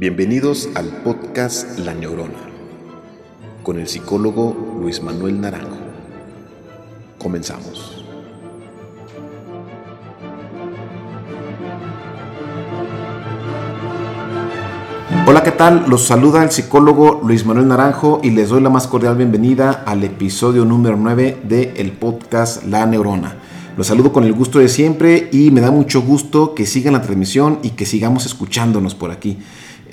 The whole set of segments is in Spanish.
Bienvenidos al podcast La Neurona con el psicólogo Luis Manuel Naranjo. Comenzamos. Hola, ¿qué tal? Los saluda el psicólogo Luis Manuel Naranjo y les doy la más cordial bienvenida al episodio número 9 del el podcast La Neurona. Los saludo con el gusto de siempre y me da mucho gusto que sigan la transmisión y que sigamos escuchándonos por aquí.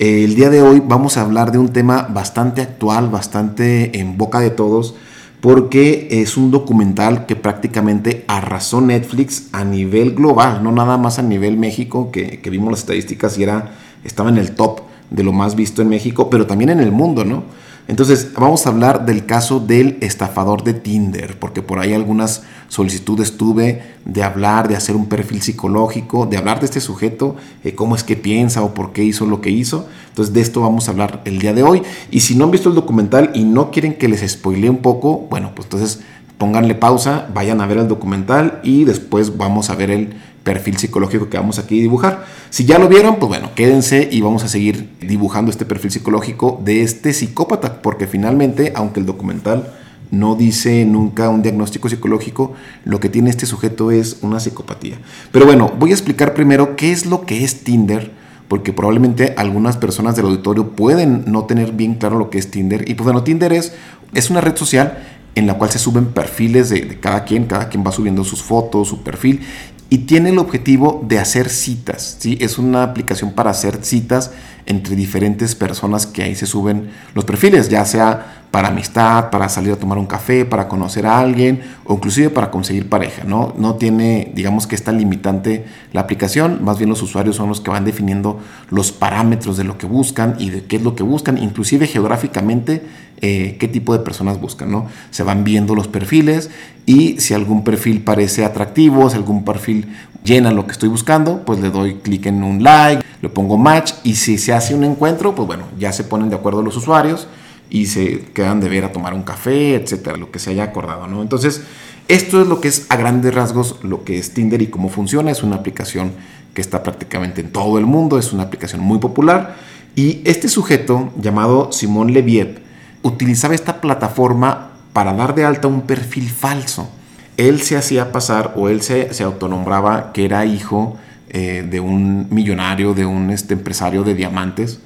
Eh, el día de hoy vamos a hablar de un tema bastante actual, bastante en boca de todos, porque es un documental que prácticamente arrasó Netflix a nivel global, no nada más a nivel México, que, que vimos las estadísticas y era, estaba en el top de lo más visto en México, pero también en el mundo, ¿no? Entonces, vamos a hablar del caso del estafador de Tinder, porque por ahí algunas solicitudes tuve de hablar, de hacer un perfil psicológico, de hablar de este sujeto, eh, cómo es que piensa o por qué hizo lo que hizo. Entonces, de esto vamos a hablar el día de hoy. Y si no han visto el documental y no quieren que les spoilee un poco, bueno, pues entonces pónganle pausa, vayan a ver el documental y después vamos a ver el perfil psicológico que vamos aquí a dibujar. Si ya lo vieron, pues bueno, quédense y vamos a seguir dibujando este perfil psicológico de este psicópata, porque finalmente, aunque el documental no dice nunca un diagnóstico psicológico, lo que tiene este sujeto es una psicopatía. Pero bueno, voy a explicar primero qué es lo que es Tinder, porque probablemente algunas personas del auditorio pueden no tener bien claro lo que es Tinder. Y pues bueno, Tinder es, es una red social en la cual se suben perfiles de, de, cada quien, cada quien va subiendo sus fotos, su perfil, y tiene el objetivo de hacer citas. ¿sí? Es una aplicación para hacer citas entre diferentes personas que ahí se suben los perfiles, ya sea para amistad, para salir a tomar un café, para conocer a alguien o inclusive para conseguir pareja. No, no tiene, digamos que está limitante la aplicación, más bien los usuarios son los que van definiendo los parámetros de lo que buscan y de qué es lo que buscan, inclusive geográficamente eh, qué tipo de personas buscan. ¿no? Se van viendo los perfiles y si algún perfil parece atractivo, si algún perfil llena lo que estoy buscando, pues le doy clic en un like, le pongo match y si se hace un encuentro, pues bueno, ya se ponen de acuerdo los usuarios y se quedan de ver a tomar un café, etcétera, lo que se haya acordado, ¿no? Entonces, esto es lo que es a grandes rasgos lo que es Tinder y cómo funciona. Es una aplicación que está prácticamente en todo el mundo, es una aplicación muy popular. Y este sujeto, llamado Simón Leviev, utilizaba esta plataforma para dar de alta un perfil falso. Él se hacía pasar o él se, se autonombraba que era hijo eh, de un millonario, de un este, empresario de diamantes.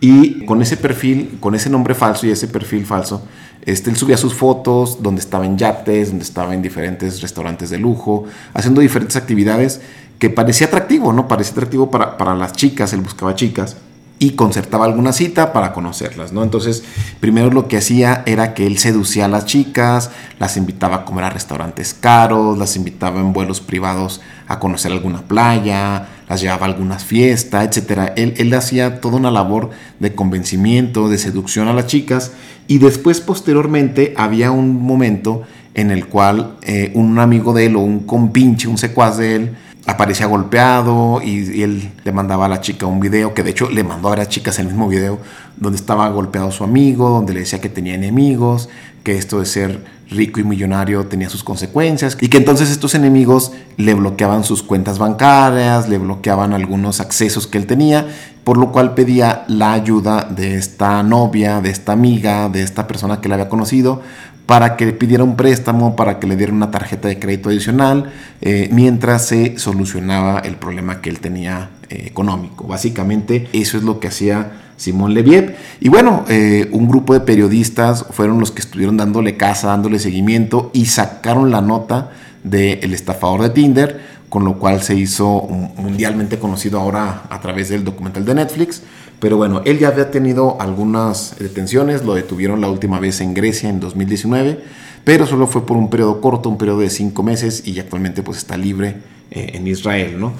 Y con ese perfil, con ese nombre falso y ese perfil falso, este, él subía sus fotos donde estaba en yates, donde estaba en diferentes restaurantes de lujo, haciendo diferentes actividades que parecía atractivo, ¿no? Parecía atractivo para, para las chicas, él buscaba chicas y concertaba alguna cita para conocerlas, ¿no? Entonces, primero lo que hacía era que él seducía a las chicas, las invitaba a comer a restaurantes caros, las invitaba en vuelos privados a conocer alguna playa, las llevaba a algunas fiestas, etc. Él, él hacía toda una labor de convencimiento, de seducción a las chicas y después, posteriormente, había un momento en el cual eh, un amigo de él o un compinche, un secuaz de él, aparecía golpeado y, él le mandaba a la chica un video, que de hecho le mandó a las chicas el mismo video, donde estaba golpeado su amigo, donde le decía que tenía enemigos, que esto de ser rico y millonario tenía sus consecuencias, y que entonces estos enemigos le bloqueaban sus cuentas bancarias, le bloqueaban algunos accesos que él tenía, por lo cual pedía la ayuda de esta novia, de esta amiga, de esta persona que le había conocido, para que le pidiera un préstamo, para que le diera una tarjeta de crédito adicional, eh, mientras se solucionaba el problema que él tenía eh, económico. Básicamente eso es lo que hacía Simón Leviev. Y bueno, eh, un grupo de periodistas fueron los que estuvieron dándole casa, dándole seguimiento y sacaron la nota del estafador de Tinder, con lo cual se hizo mundialmente conocido ahora a través del documental de Netflix. Pero bueno, él ya había tenido algunas detenciones, lo detuvieron la última vez en Grecia en 2019, pero solo fue por un periodo corto, un periodo de cinco meses y actualmente pues está libre eh, en Israel, ¿no?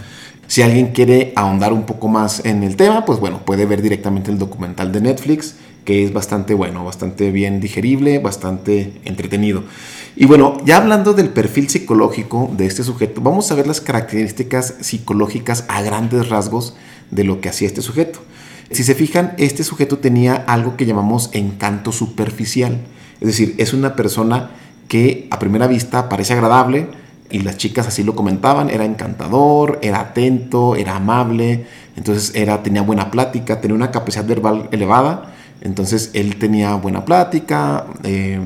Si alguien quiere ahondar un poco más en el tema, pues bueno, puede ver directamente el documental de Netflix, que es bastante bueno, bastante bien digerible, bastante entretenido. Y bueno, ya hablando del perfil psicológico de este sujeto, vamos a ver las características psicológicas a grandes rasgos de lo que hacía este sujeto. Si se fijan, este sujeto tenía algo que llamamos encanto superficial. Es decir, es una persona que a primera vista parece agradable y las chicas así lo comentaban, era encantador, era atento, era amable, Entonces era, tenía buena plática, tenía una capacidad verbal elevada. Entonces él tenía buena plática. Eh,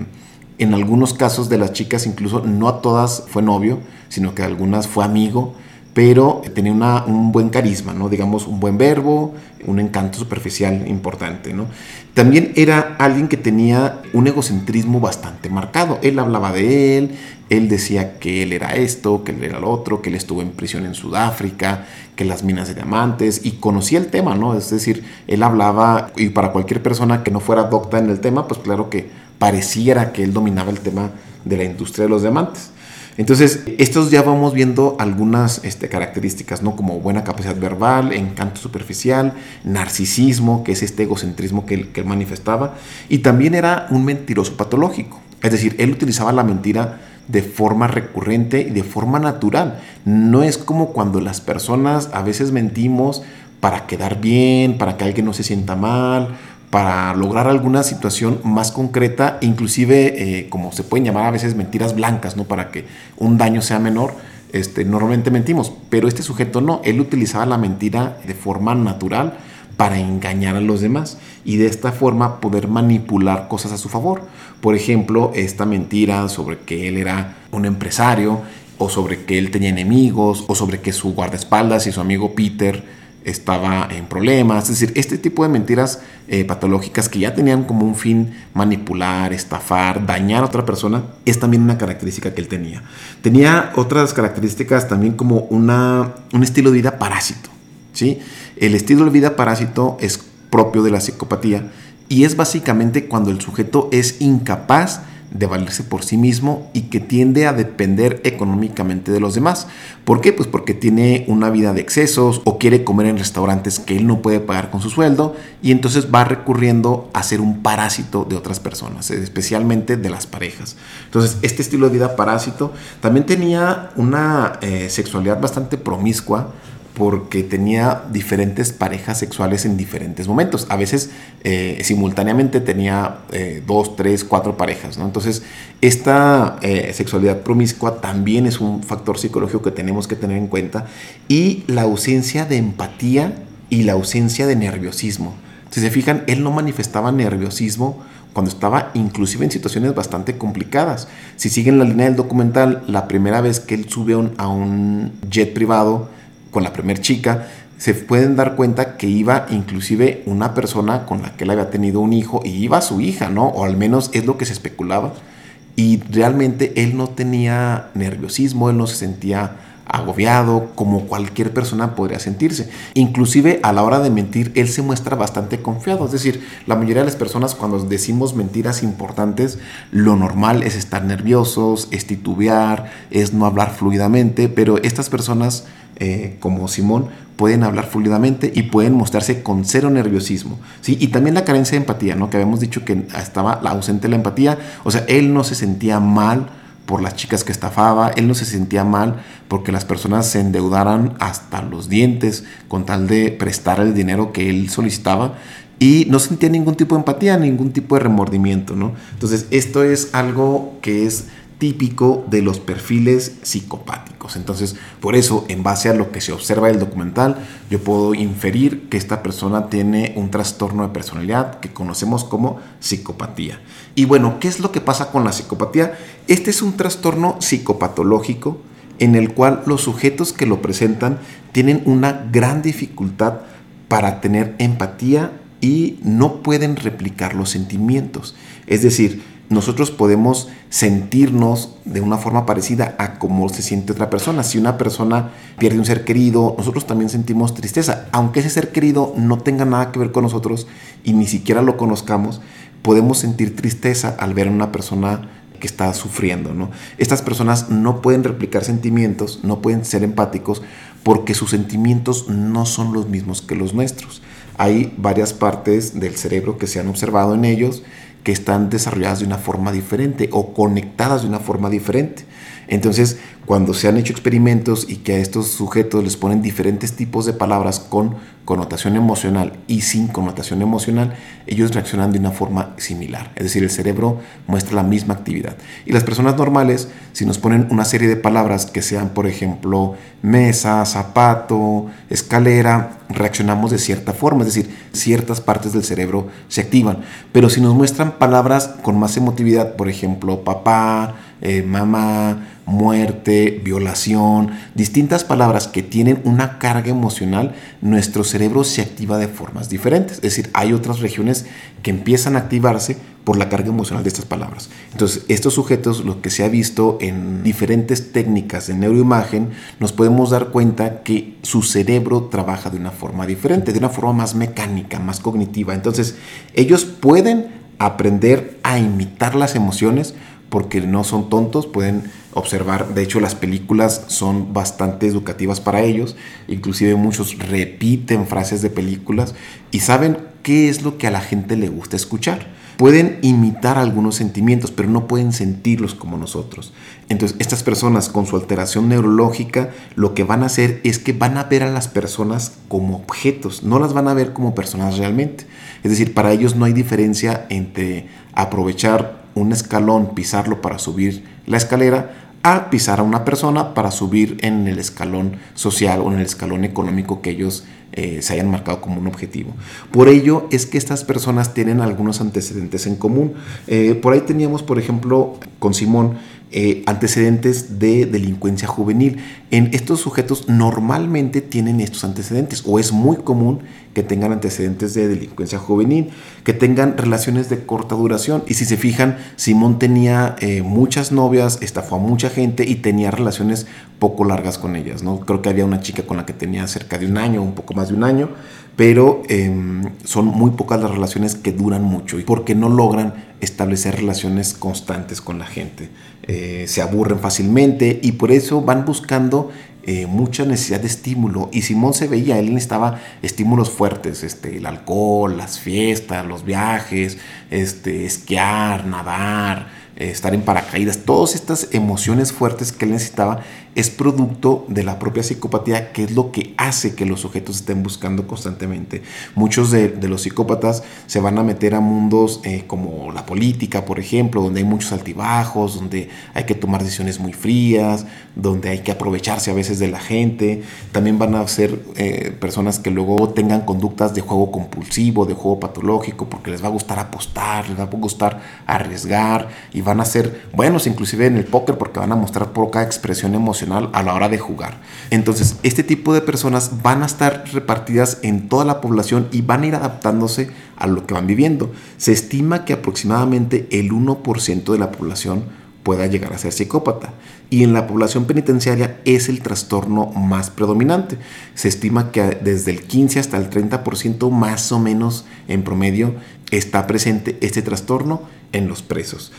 en algunos casos de las chicas, incluso no a todas fue novio, sino que a algunas fue amigo pero tenía un buen carisma, ¿no? digamos, un buen verbo, un encanto superficial importante. ¿no? También era alguien que tenía un egocentrismo bastante marcado. Él hablaba de él, él decía que él era esto, que él era lo otro, que él estuvo en prisión en Sudáfrica, que las minas de diamantes, y conocía el tema, ¿no? Es decir, él hablaba, y para cualquier persona que no fuera docta en el tema, pues claro que pareciera que él dominaba el tema de la industria de los diamantes. Entonces, estos ya vamos viendo algunas este, características, ¿no? Como buena capacidad verbal, encanto superficial, narcisismo, que es este egocentrismo que él, que él manifestaba, y también era un mentiroso patológico. Es decir, él utilizaba la mentira de forma recurrente y de forma natural. No es como cuando las personas a veces mentimos para quedar bien, para que alguien no se sienta mal para lograr alguna situación más concreta, inclusive eh, como se pueden llamar a veces mentiras blancas, ¿no? Para que un daño sea menor. Este, normalmente mentimos, pero este sujeto no, él utilizaba la mentira de forma natural para engañar a los demás y de esta forma poder manipular cosas a su favor. Por ejemplo, esta mentira sobre que él era un empresario o sobre que él tenía enemigos o sobre que su guardaespaldas y su amigo Peter estaba en problemas. Es decir, este tipo de mentiras eh, patológicas que ya tenían como un fin manipular, estafar, dañar a otra persona, es también una característica que él tenía. Tenía otras características también como una, un estilo de vida parásito. ¿sí? El estilo de vida parásito es propio de la psicopatía y es básicamente cuando el sujeto es incapaz de valerse por sí mismo y que tiende a depender económicamente de los demás. ¿Por qué? Pues porque tiene una vida de excesos o quiere comer en restaurantes que él no puede pagar con su sueldo y entonces va recurriendo a ser un parásito de otras personas, especialmente de las parejas. Entonces, este estilo de vida parásito también tenía una eh, sexualidad bastante promiscua porque tenía diferentes parejas sexuales en diferentes momentos. A veces eh, simultáneamente tenía eh, dos, tres, cuatro parejas. ¿no? Entonces, esta eh, sexualidad promiscua también es un factor psicológico que tenemos que tener en cuenta. Y la ausencia de empatía y la ausencia de nerviosismo. Si se fijan, él no manifestaba nerviosismo cuando estaba inclusive en situaciones bastante complicadas. Si siguen la línea del documental, la primera vez que él sube a un jet privado, con la primer chica, se pueden dar cuenta que iba inclusive una persona con la que él había tenido un hijo y iba su hija, ¿no? O al menos es lo que se especulaba. Y realmente él no tenía nerviosismo, él no se sentía agobiado, como cualquier persona podría sentirse. Inclusive a la hora de mentir, él se muestra bastante confiado. Es decir, la mayoría de las personas cuando decimos mentiras importantes, lo normal es estar nerviosos, es titubear, es no hablar fluidamente, pero estas personas eh, como Simón pueden hablar fluidamente y pueden mostrarse con cero nerviosismo. ¿sí? Y también la carencia de empatía, ¿no? que habíamos dicho que estaba ausente la empatía, o sea, él no se sentía mal por las chicas que estafaba, él no se sentía mal porque las personas se endeudaran hasta los dientes con tal de prestar el dinero que él solicitaba y no sentía ningún tipo de empatía, ningún tipo de remordimiento, ¿no? Entonces, esto es algo que es típico de los perfiles psicopáticos. Entonces, por eso, en base a lo que se observa del documental, yo puedo inferir que esta persona tiene un trastorno de personalidad que conocemos como psicopatía. Y bueno, ¿qué es lo que pasa con la psicopatía? Este es un trastorno psicopatológico en el cual los sujetos que lo presentan tienen una gran dificultad para tener empatía y no pueden replicar los sentimientos. Es decir, nosotros podemos sentirnos de una forma parecida a cómo se siente otra persona. Si una persona pierde un ser querido, nosotros también sentimos tristeza. Aunque ese ser querido no tenga nada que ver con nosotros y ni siquiera lo conozcamos, podemos sentir tristeza al ver a una persona que está sufriendo. ¿no? Estas personas no pueden replicar sentimientos, no pueden ser empáticos porque sus sentimientos no son los mismos que los nuestros. Hay varias partes del cerebro que se han observado en ellos que están desarrolladas de una forma diferente o conectadas de una forma diferente. Entonces, cuando se han hecho experimentos y que a estos sujetos les ponen diferentes tipos de palabras con connotación emocional y sin connotación emocional, ellos reaccionan de una forma similar. Es decir, el cerebro muestra la misma actividad. Y las personas normales, si nos ponen una serie de palabras que sean, por ejemplo, mesa, zapato, escalera, reaccionamos de cierta forma, es decir, ciertas partes del cerebro se activan. Pero si nos muestran palabras con más emotividad, por ejemplo, papá, eh, mamá, muerte, violación, distintas palabras que tienen una carga emocional, nuestro cerebro se activa de formas diferentes. Es decir, hay otras regiones que empiezan a activarse por la carga emocional de estas palabras. Entonces, estos sujetos, lo que se ha visto en diferentes técnicas de neuroimagen, nos podemos dar cuenta que su cerebro trabaja de una forma diferente, de una forma más mecánica, más cognitiva. Entonces, ellos pueden aprender a imitar las emociones, porque no son tontos, pueden observar, de hecho las películas son bastante educativas para ellos, inclusive muchos repiten frases de películas y saben qué es lo que a la gente le gusta escuchar. Pueden imitar algunos sentimientos, pero no pueden sentirlos como nosotros. Entonces, estas personas con su alteración neurológica, lo que van a hacer es que van a ver a las personas como objetos, no las van a ver como personas realmente. Es decir, para ellos no hay diferencia entre aprovechar un escalón, pisarlo para subir la escalera, a pisar a una persona para subir en el escalón social o en el escalón económico que ellos eh, se hayan marcado como un objetivo. Por ello es que estas personas tienen algunos antecedentes en común. Eh, por ahí teníamos, por ejemplo, con Simón, eh, antecedentes de delincuencia juvenil. En estos sujetos normalmente tienen estos antecedentes o es muy común que tengan antecedentes de delincuencia juvenil, que tengan relaciones de corta duración. Y si se fijan, Simón tenía eh, muchas novias, estafó a mucha gente y tenía relaciones poco largas con ellas. ¿no? Creo que había una chica con la que tenía cerca de un año, un poco más de un año, pero em, son muy pocas las relaciones que duran mucho y porque no logran establecer relaciones constantes con la gente. Eh, se aburren fácilmente y por eso van buscando eh, mucha necesidad de estímulo. Y Simón se veía, él necesitaba estímulos fuertes, este, el alcohol, las fiestas, los viajes, este, esquiar, nadar, estar en paracaídas, todas estas emociones fuertes que él necesitaba es producto de la propia psicopatía, que es lo que hace que los sujetos estén buscando constantemente. Muchos de, los psicópatas se van a meter a mundos eh, como la política, por ejemplo, donde hay muchos altibajos, donde hay que tomar decisiones muy frías, donde hay que aprovecharse a veces de la gente. También van a ser eh, personas que luego tengan conductas de juego compulsivo, de juego patológico, porque les va a gustar apostar, les va a gustar arriesgar y van a ser buenos inclusive en el póker porque van a mostrar poca expresión emocional a la hora de jugar. Entonces, este tipo de personas van a estar repartidas en toda la población y van a ir adaptándose a lo que van viviendo. Se estima que aproximadamente el 1% de la población pueda llegar a ser psicópata. Y en la población penitenciaria es el trastorno más predominante. Se estima que desde el 15 hasta el 30% más o menos en promedio está presente este trastorno en los presos.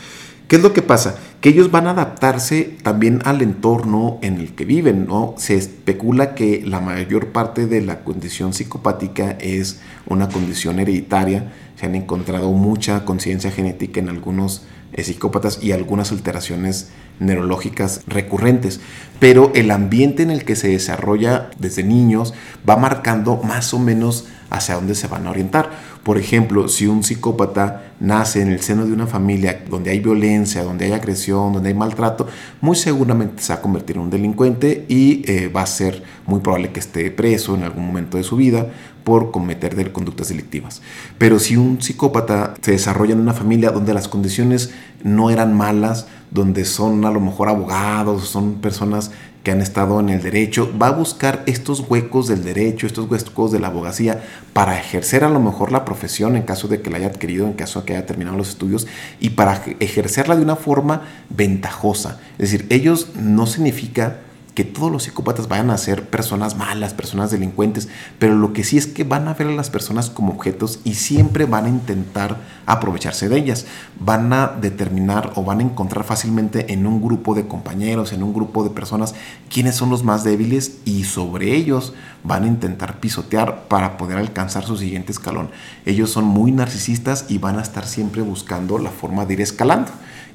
¿Qué es lo que pasa? Que ellos van a adaptarse también al entorno en el que viven, ¿no? Se especula que la mayor parte de la condición psicopática es una condición hereditaria. Se han encontrado mucha conciencia genética en algunos eh, psicópatas y algunas alteraciones neurológicas recurrentes. Pero el ambiente en el que se desarrolla desde niños va marcando más o menos hacia dónde se van a orientar. Por ejemplo, si un psicópata nace en el seno de una familia donde hay violencia, donde hay agresión, donde hay maltrato, muy seguramente se va a convertir en un delincuente y eh, va a ser muy probable que esté preso en algún momento de su vida por cometer conductas delictivas. Pero si un psicópata se desarrolla en una familia donde las condiciones no eran malas, donde son a lo mejor abogados, son personas que han estado en el derecho, va a buscar estos huecos del derecho, estos huecos de la abogacía para ejercer a lo mejor la profesión en caso de que la haya adquirido, en caso de que haya terminado los estudios y para ejercerla de una forma ventajosa. Es decir, ellos no significa que todos los psicópatas vayan a ser personas malas, personas delincuentes, pero lo que sí es que van a ver a las personas como objetos y siempre van a intentar aprovecharse de ellas. Van a determinar o van a encontrar fácilmente en un grupo de compañeros, en un grupo de personas, quiénes son los más débiles y sobre ellos van a intentar pisotear para poder alcanzar su siguiente escalón. Ellos son muy narcisistas y van a estar siempre buscando la forma de ir escalando.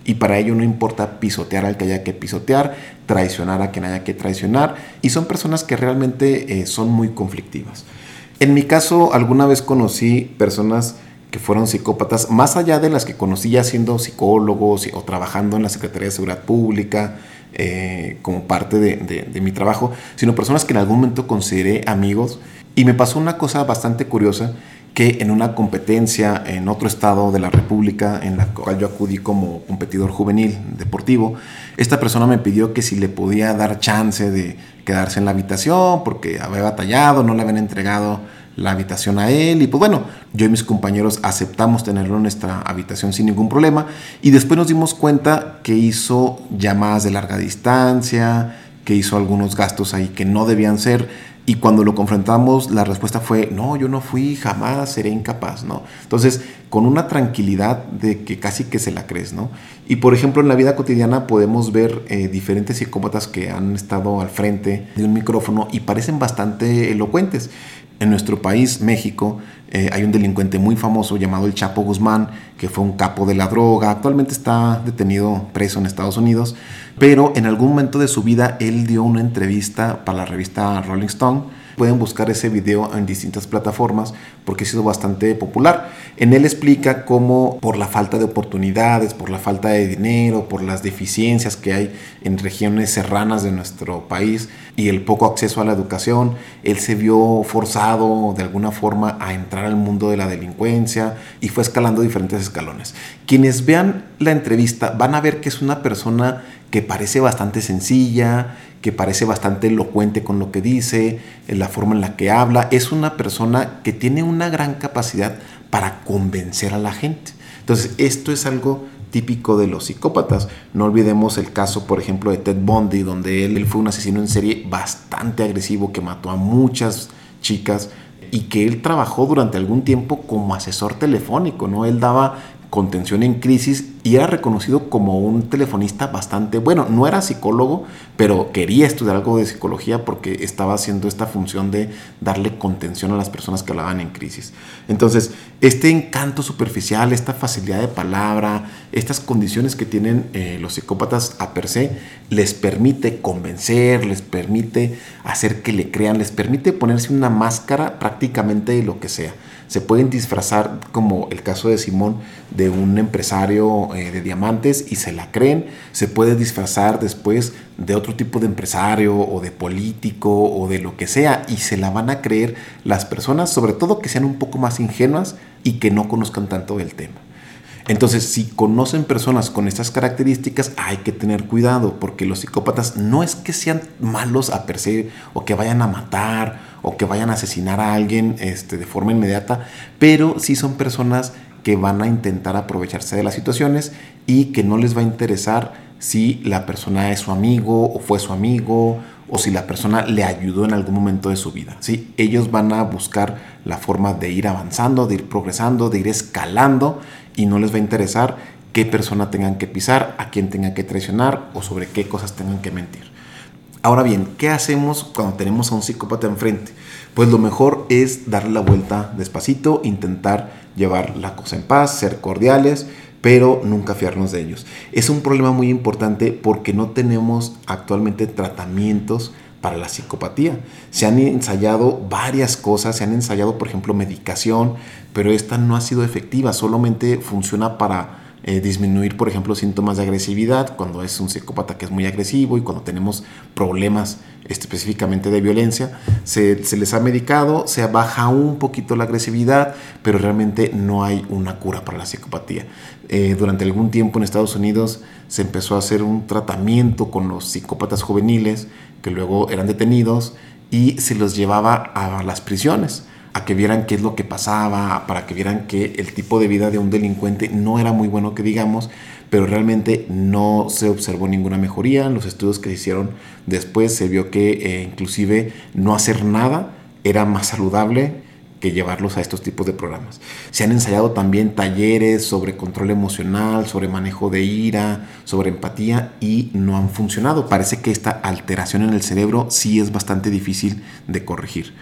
Y para ello no importa pisotear al que haya que pisotear, traicionar a quien haya que traicionar. Y son personas que realmente eh, son muy conflictivas. En mi caso, alguna vez conocí personas que fueron psicópatas, más allá de las que conocí ya siendo psicólogos o trabajando en la Secretaría de Seguridad Pública, eh, como parte de, de, mi trabajo, sino personas que en algún momento consideré amigos. Y me pasó una cosa bastante curiosa que en una competencia en otro estado de la República, en la cual yo acudí como competidor juvenil deportivo, esta persona me pidió que si le podía dar chance de quedarse en la habitación porque había batallado, no le habían entregado la habitación a él y pues bueno, yo y mis compañeros aceptamos tenerlo en nuestra habitación sin ningún problema y después nos dimos cuenta que hizo llamadas de larga distancia, que hizo algunos gastos ahí que no debían ser y cuando lo confrontamos, la respuesta fue, no, yo no fui, jamás seré incapaz, ¿no? Entonces, con una tranquilidad de que casi que se la crees, ¿no? Y por ejemplo, en la vida cotidiana podemos ver eh, diferentes psicópatas que han estado al frente de un micrófono y parecen bastante elocuentes. En nuestro país, México, eh, hay un delincuente muy famoso llamado el Chapo Guzmán, que fue un capo de la droga, actualmente está detenido preso en Estados Unidos, pero en algún momento de su vida él dio una entrevista para la revista Rolling Stone Pueden buscar ese video en distintas plataformas porque ha sido bastante popular. En él explica cómo por la falta de oportunidades, por la falta de dinero, por las deficiencias que hay en regiones serranas de nuestro país y el poco acceso a la educación, él se vio forzado de alguna forma a entrar al mundo de la delincuencia y fue escalando diferentes escalones. Quienes vean la entrevista van a ver que es una persona que parece bastante sencilla, que parece bastante elocuente con lo que dice, en la forma en la que habla. Es una persona que tiene una gran capacidad para convencer a la gente. Entonces, esto es algo típico de los psicópatas. No olvidemos el caso, por ejemplo, de Ted Bundy, donde él, fue un asesino en serie bastante agresivo que mató a muchas chicas y que él trabajó durante algún tiempo como asesor telefónico, ¿no? Él daba contención en crisis y era reconocido como un telefonista bastante bueno. No era psicólogo, pero quería estudiar algo de psicología porque estaba haciendo esta función de darle contención a las personas que hablaban en crisis. Entonces, este encanto superficial, esta facilidad de palabra, estas condiciones que tienen eh, los psicópatas a per se, les permite convencer, les permite hacer que le crean, les permite ponerse una máscara prácticamente de lo que sea se pueden disfrazar, como el caso de Simón, de un empresario eh, de diamantes y se la creen. Se puede disfrazar después de otro tipo de empresario o de político o de lo que sea y se la van a creer las personas, sobre todo que sean un poco más ingenuas y que no conozcan tanto el tema. Entonces, si conocen personas con estas características, hay que tener cuidado, porque los psicópatas no es que sean malos a per se o que vayan a matar o que vayan a asesinar a alguien este, de forma inmediata, pero sí son personas que van a intentar aprovecharse de las situaciones y que no les va a interesar si la persona es su amigo o fue su amigo o si la persona le ayudó en algún momento de su vida. ¿sí? Ellos van a buscar la forma de ir avanzando, de ir progresando, de ir escalando y no les va a interesar qué persona tengan que pisar, a quién tengan que traicionar o sobre qué cosas tengan que mentir. Ahora bien, ¿qué hacemos cuando tenemos a un psicópata enfrente? Pues lo mejor es darle la vuelta despacito, intentar llevar la cosa en paz, ser cordiales, pero nunca fiarnos de ellos. Es un problema muy importante porque no tenemos actualmente tratamientos para la psicopatía. Se han ensayado varias cosas, se han ensayado, por ejemplo, medicación, pero esta no ha sido efectiva, solamente funciona para eh, disminuir, por ejemplo, síntomas de agresividad cuando es un psicópata que es muy agresivo y cuando tenemos problemas específicamente de violencia, se, les ha medicado, se baja un poquito la agresividad, pero realmente no hay una cura para la psicopatía. Eh, durante algún tiempo en Estados Unidos se empezó a hacer un tratamiento con los psicópatas juveniles que luego eran detenidos y se los llevaba a las prisiones a que vieran qué es lo que pasaba, para que vieran que el tipo de vida de un delincuente no era muy bueno que digamos, pero realmente no se observó ninguna mejoría. En los estudios que se hicieron después se vio que eh, inclusive no hacer nada era más saludable que llevarlos a estos tipos de programas. Se han ensayado también talleres sobre control emocional, sobre manejo de ira, sobre empatía y no han funcionado. Parece que esta alteración en el cerebro sí es bastante difícil de corregir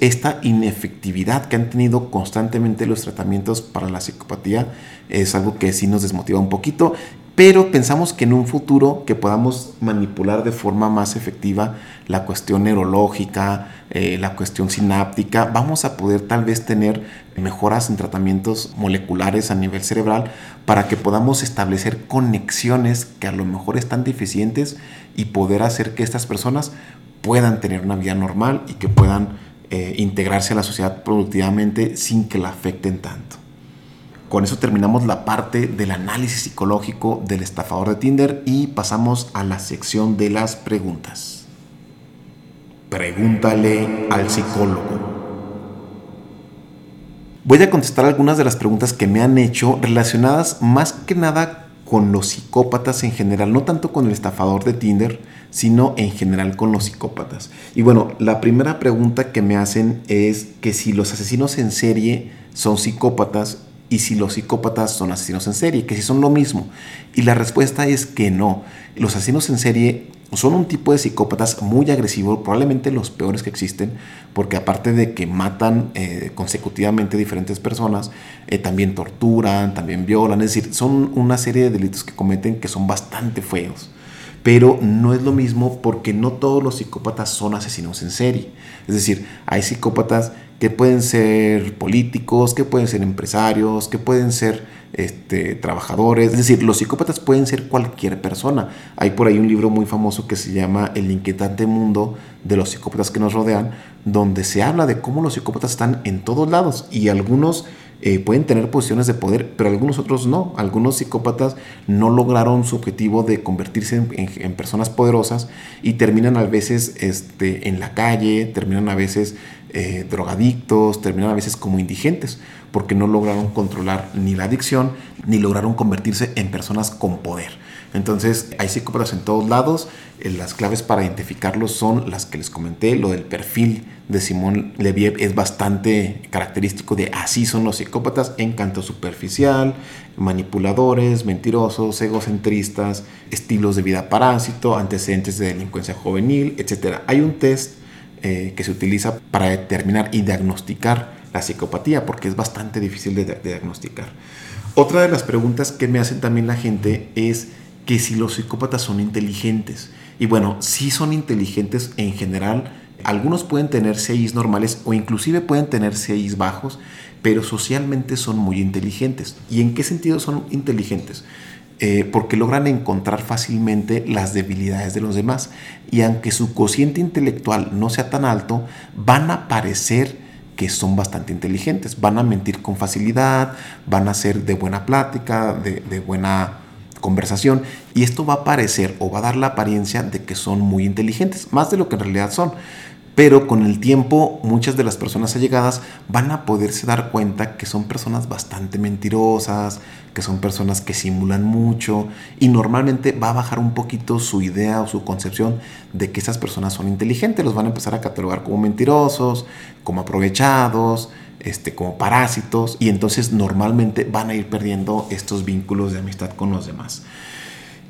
esta inefectividad que han tenido constantemente los tratamientos para la psicopatía es algo que sí nos desmotiva un poquito, pero pensamos que en un futuro que podamos manipular de forma más efectiva la cuestión neurológica, eh, la cuestión sináptica, vamos a poder tal vez tener mejoras en tratamientos moleculares a nivel cerebral para que podamos establecer conexiones que a lo mejor están deficientes y poder hacer que estas personas puedan tener una vida normal y que puedan eh, integrarse a la sociedad productivamente sin que la afecten tanto. Con eso terminamos la parte del análisis psicológico del estafador de Tinder y pasamos a la sección de las preguntas. Pregúntale al psicólogo. Voy a contestar algunas de las preguntas que me han hecho relacionadas más que nada con los psicópatas en general, no tanto con el estafador de Tinder, sino en general con los psicópatas. Y bueno, la primera pregunta que me hacen es que si los asesinos en serie son psicópatas y si los psicópatas son asesinos en serie, que si son lo mismo. Y la respuesta es que no. Los asesinos en serie son un tipo de psicópatas muy agresivo, probablemente los peores que existen, porque aparte de que matan eh, consecutivamente diferentes personas, eh, también torturan, también violan, es decir, son una serie de delitos que cometen que son bastante feos pero no es lo mismo porque no todos los psicópatas son asesinos en serie. Es decir, hay psicópatas que pueden ser políticos, que pueden ser empresarios, que pueden ser este, trabajadores. Es decir, los psicópatas pueden ser cualquier persona. Hay por ahí un libro muy famoso que se llama El inquietante mundo de los psicópatas que nos rodean, donde se habla de cómo los psicópatas están en todos lados y algunos eh, pueden tener posiciones de poder, pero algunos otros no. Algunos psicópatas no lograron su objetivo de convertirse en, personas poderosas y terminan a veces este, en la calle, terminan a veces eh, drogadictos, terminan a veces como indigentes, porque no lograron controlar ni la adicción, ni lograron convertirse en personas con poder. Entonces hay psicópatas en todos lados. Eh, las claves para identificarlos son las que les comenté. Lo del perfil de Simón Leviev es bastante característico de así son los psicópatas. Encanto superficial, manipuladores, mentirosos, egocentristas, estilos de vida parásito, antecedentes de delincuencia juvenil, etc. Hay un test eh, que se utiliza para determinar y diagnosticar la psicopatía porque es bastante difícil de diagnosticar. Otra de las preguntas que me hacen también la gente es que si los psicópatas son inteligentes. Y bueno, si son inteligentes en general. Algunos pueden tener CIs normales o inclusive pueden tener CIs bajos, pero socialmente son muy inteligentes. ¿Y en qué sentido son inteligentes? Eh, porque logran encontrar fácilmente las debilidades de los demás. Y aunque su cociente intelectual no sea tan alto, van a parecer que son bastante inteligentes. Van a mentir con facilidad, van a ser de buena plática, de, de buena conversación y esto va a parecer o va a dar la apariencia de que son muy inteligentes, más de lo que en realidad son. Pero con el tiempo muchas de las personas allegadas van a poderse dar cuenta que son personas bastante mentirosas, que son personas que simulan mucho y normalmente va a bajar un poquito su idea o su concepción de que esas personas son inteligentes. Los van a empezar a catalogar como mentirosos, como aprovechados, este, como parásitos y entonces normalmente van a ir perdiendo estos vínculos de amistad con los demás.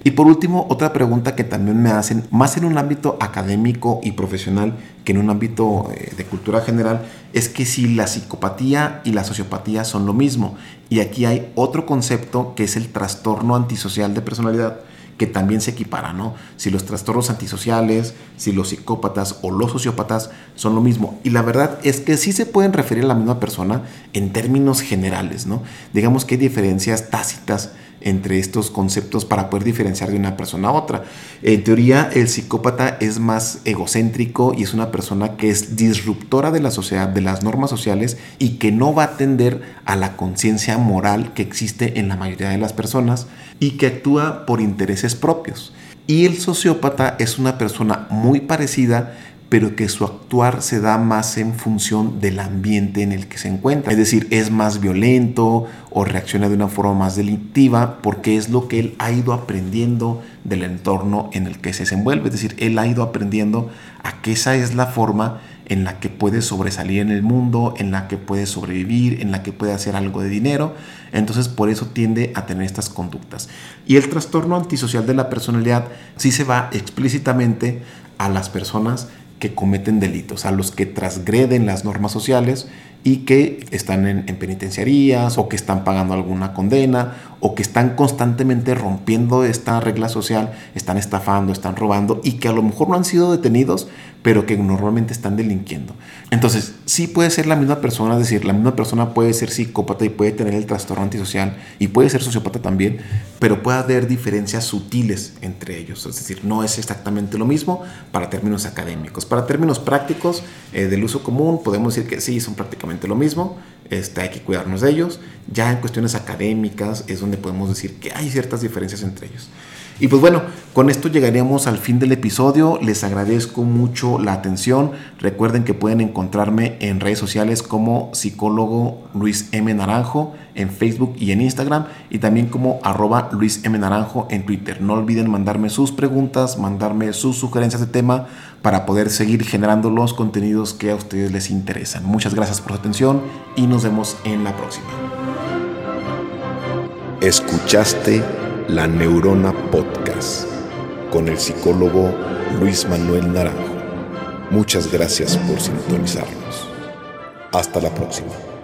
Y por último, otra pregunta que también me hacen, más en un ámbito académico y profesional que en un ámbito eh, de cultura general, es que si la psicopatía y la sociopatía son lo mismo. Y aquí hay otro concepto que es el trastorno antisocial de personalidad que también se equipara, ¿no? Si los trastornos antisociales, si los psicópatas o los sociópatas son lo mismo. Y la verdad es que sí se pueden referir a la misma persona en términos generales, ¿no? Digamos que hay diferencias tácitas entre estos conceptos para poder diferenciar de una persona a otra. En teoría, el psicópata es más egocéntrico y es una persona que es disruptora de la sociedad, de las normas sociales y que no va a atender a la conciencia moral que existe en la mayoría de las personas y que actúa por intereses propios. Y el sociópata es una persona muy parecida, pero que su actuar se da más en función del ambiente en el que se encuentra. Es decir, es más violento o reacciona de una forma más delictiva porque es lo que él ha ido aprendiendo del entorno en el que se desenvuelve. Es decir, él ha ido aprendiendo a que esa es la forma en la que puede sobresalir en el mundo, en la que puede sobrevivir, en la que puede hacer algo de dinero. Entonces por eso tiende a tener estas conductas. Y el trastorno antisocial de la personalidad sí se va explícitamente a las personas que cometen delitos, a los que transgreden las normas sociales y que están en, penitenciarías o que están pagando alguna condena o que están constantemente rompiendo esta regla social, están estafando, están robando y que a lo mejor no han sido detenidos, pero que normalmente están delinquiendo. Entonces, sí puede ser la misma persona, es decir, la misma persona puede ser psicópata y puede tener el trastorno antisocial y puede ser sociópata también, pero puede haber diferencias sutiles entre ellos. Es decir, no es exactamente lo mismo para términos académicos. Para términos prácticos eh, del uso común, podemos decir que sí, son prácticamente lo mismo. Este, hay que cuidarnos de ellos. Ya en cuestiones académicas es donde podemos decir que hay ciertas diferencias entre ellos. Y pues bueno, con esto llegaríamos al fin del episodio. Les agradezco mucho la atención. Recuerden que pueden encontrarme en redes sociales como psicólogo Luis M. Naranjo en Facebook y en Instagram y también como arroba Luis M. Naranjo en Twitter. No olviden mandarme sus preguntas, mandarme sus sugerencias de tema para poder seguir generando los contenidos que a ustedes les interesan. Muchas gracias por su atención y nos vemos en la próxima. Escuchaste la Neurona Podcast con el psicólogo Luis Manuel Naranjo. Muchas gracias por sintonizarnos. Hasta la próxima.